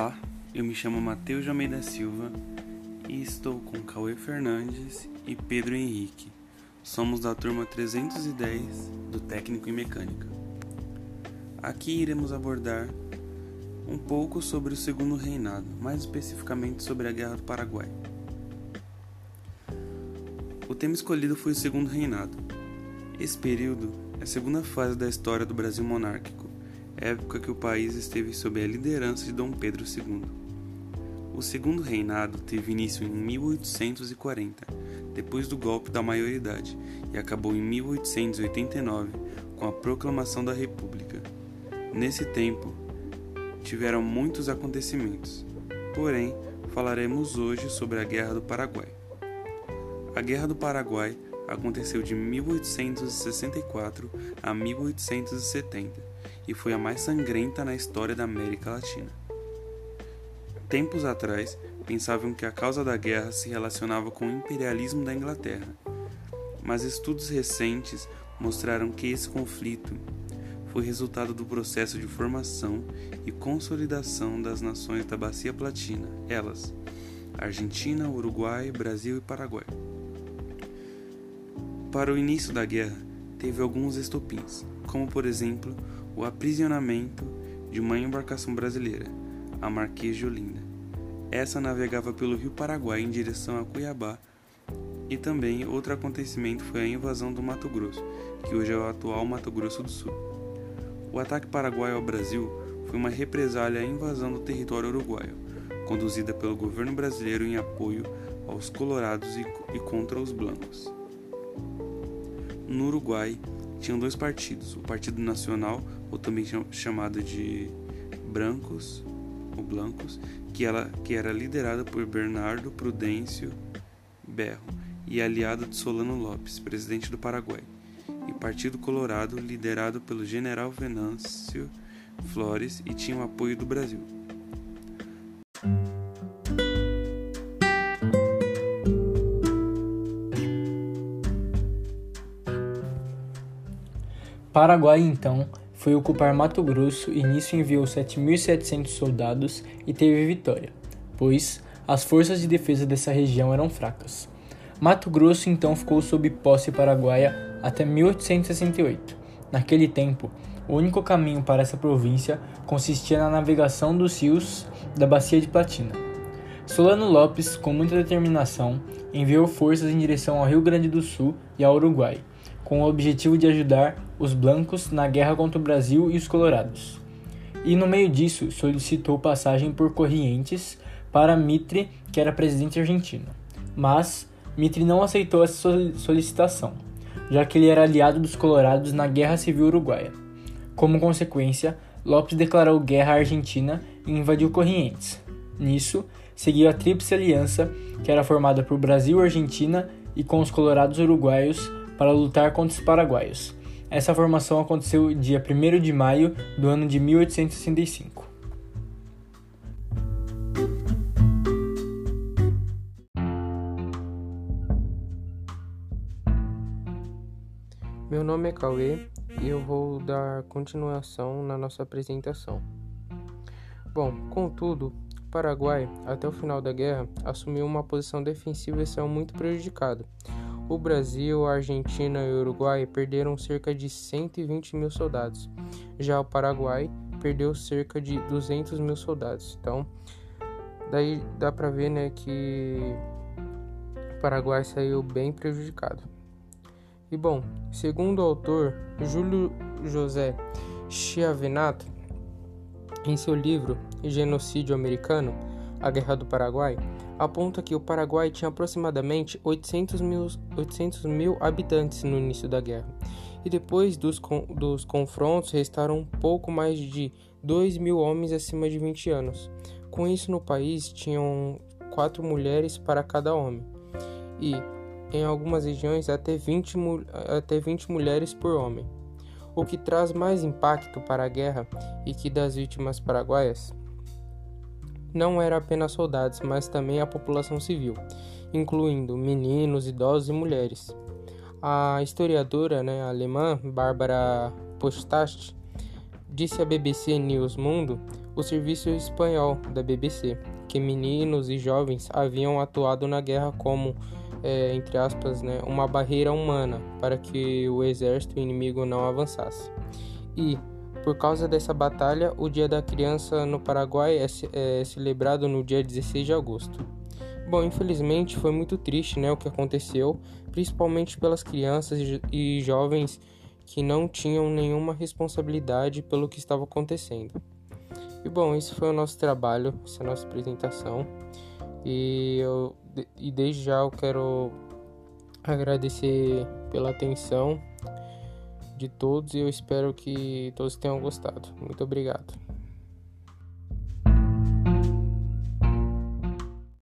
Olá, eu me chamo Matheus de Almeida Silva e estou com Cauê Fernandes e Pedro Henrique. Somos da turma 310 do Técnico em Mecânica. Aqui iremos abordar um pouco sobre o Segundo Reinado, mais especificamente sobre a Guerra do Paraguai. O tema escolhido foi o Segundo Reinado. Esse período é a segunda fase da história do Brasil monárquico época que o país esteve sob a liderança de Dom Pedro II. O segundo reinado teve início em 1840, depois do golpe da maioridade, e acabou em 1889 com a proclamação da República. Nesse tempo, tiveram muitos acontecimentos, porém, falaremos hoje sobre a Guerra do Paraguai. A Guerra do Paraguai aconteceu de 1864 a 1870 e foi a mais sangrenta na história da América Latina. Tempos atrás, pensavam que a causa da guerra se relacionava com o imperialismo da Inglaterra, mas estudos recentes mostraram que esse conflito foi resultado do processo de formação e consolidação das nações da Bacia Platina, elas, Argentina, Uruguai, Brasil e Paraguai. Para o início da guerra, teve alguns estopins, como por exemplo o aprisionamento de uma embarcação brasileira, a Marquês de Olinda. Essa navegava pelo rio Paraguai em direção a Cuiabá. E também outro acontecimento foi a invasão do Mato Grosso, que hoje é o atual Mato Grosso do Sul. O ataque paraguaio ao Brasil foi uma represália à invasão do território uruguaio, conduzida pelo governo brasileiro em apoio aos colorados e contra os blancos. No Uruguai, tinham dois partidos, o Partido Nacional, ou também chamado de Brancos, ou Blancos, que, ela, que era liderado por Bernardo Prudêncio Berro e aliado de Solano Lopes, presidente do Paraguai, e Partido Colorado, liderado pelo general Venâncio Flores e tinha o apoio do Brasil. Paraguai, então, foi ocupar Mato Grosso e nisso enviou 7.700 soldados e teve vitória, pois as forças de defesa dessa região eram fracas. Mato Grosso então ficou sob posse paraguaia até 1868. Naquele tempo, o único caminho para essa província consistia na navegação dos rios da Bacia de Platina. Solano Lopes, com muita determinação, enviou forças em direção ao Rio Grande do Sul e ao Uruguai, com o objetivo de ajudar os blancos na guerra contra o Brasil e os colorados. E no meio disso, solicitou passagem por Corrientes para Mitre, que era presidente argentino. Mas Mitre não aceitou essa solicitação, já que ele era aliado dos colorados na Guerra Civil Uruguaia. Como consequência, Lopes declarou guerra à Argentina e invadiu Corrientes. Nisso, seguiu a Tríplice Aliança, que era formada por Brasil, Argentina e com os colorados uruguaios para lutar contra os paraguaios. Essa formação aconteceu dia 1 de maio do ano de 1865. Meu nome é Cauê e eu vou dar continuação na nossa apresentação. Bom, contudo, o Paraguai, até o final da guerra, assumiu uma posição defensiva e saiu muito prejudicado o Brasil, a Argentina e o Uruguai perderam cerca de 120 mil soldados. Já o Paraguai perdeu cerca de 200 mil soldados. Então, daí dá para ver, né, que o Paraguai saiu bem prejudicado. E bom, segundo o autor Júlio José Chiavenato, em seu livro Genocídio Americano, A Guerra do Paraguai, aponta que o Paraguai tinha aproximadamente 800 mil, 800 mil habitantes no início da guerra, e depois dos, dos confrontos restaram pouco mais de 2 mil homens acima de 20 anos. Com isso, no país tinham quatro mulheres para cada homem, e em algumas regiões até 20, até 20 mulheres por homem. O que traz mais impacto para a guerra e que das vítimas paraguaias não era apenas soldados, mas também a população civil, incluindo meninos, idosos e mulheres. A historiadora né, alemã Barbara Postast disse a BBC News Mundo o serviço espanhol da BBC que meninos e jovens haviam atuado na guerra como, é, entre aspas, né, uma barreira humana para que o exército inimigo não avançasse. E, por causa dessa batalha, o Dia da Criança no Paraguai é, é celebrado no dia 16 de agosto. Bom, infelizmente foi muito triste né, o que aconteceu, principalmente pelas crianças e jovens que não tinham nenhuma responsabilidade pelo que estava acontecendo. E bom, esse foi o nosso trabalho, essa é a nossa apresentação. E, eu, e desde já eu quero agradecer pela atenção de todos e eu espero que todos tenham gostado. Muito obrigado.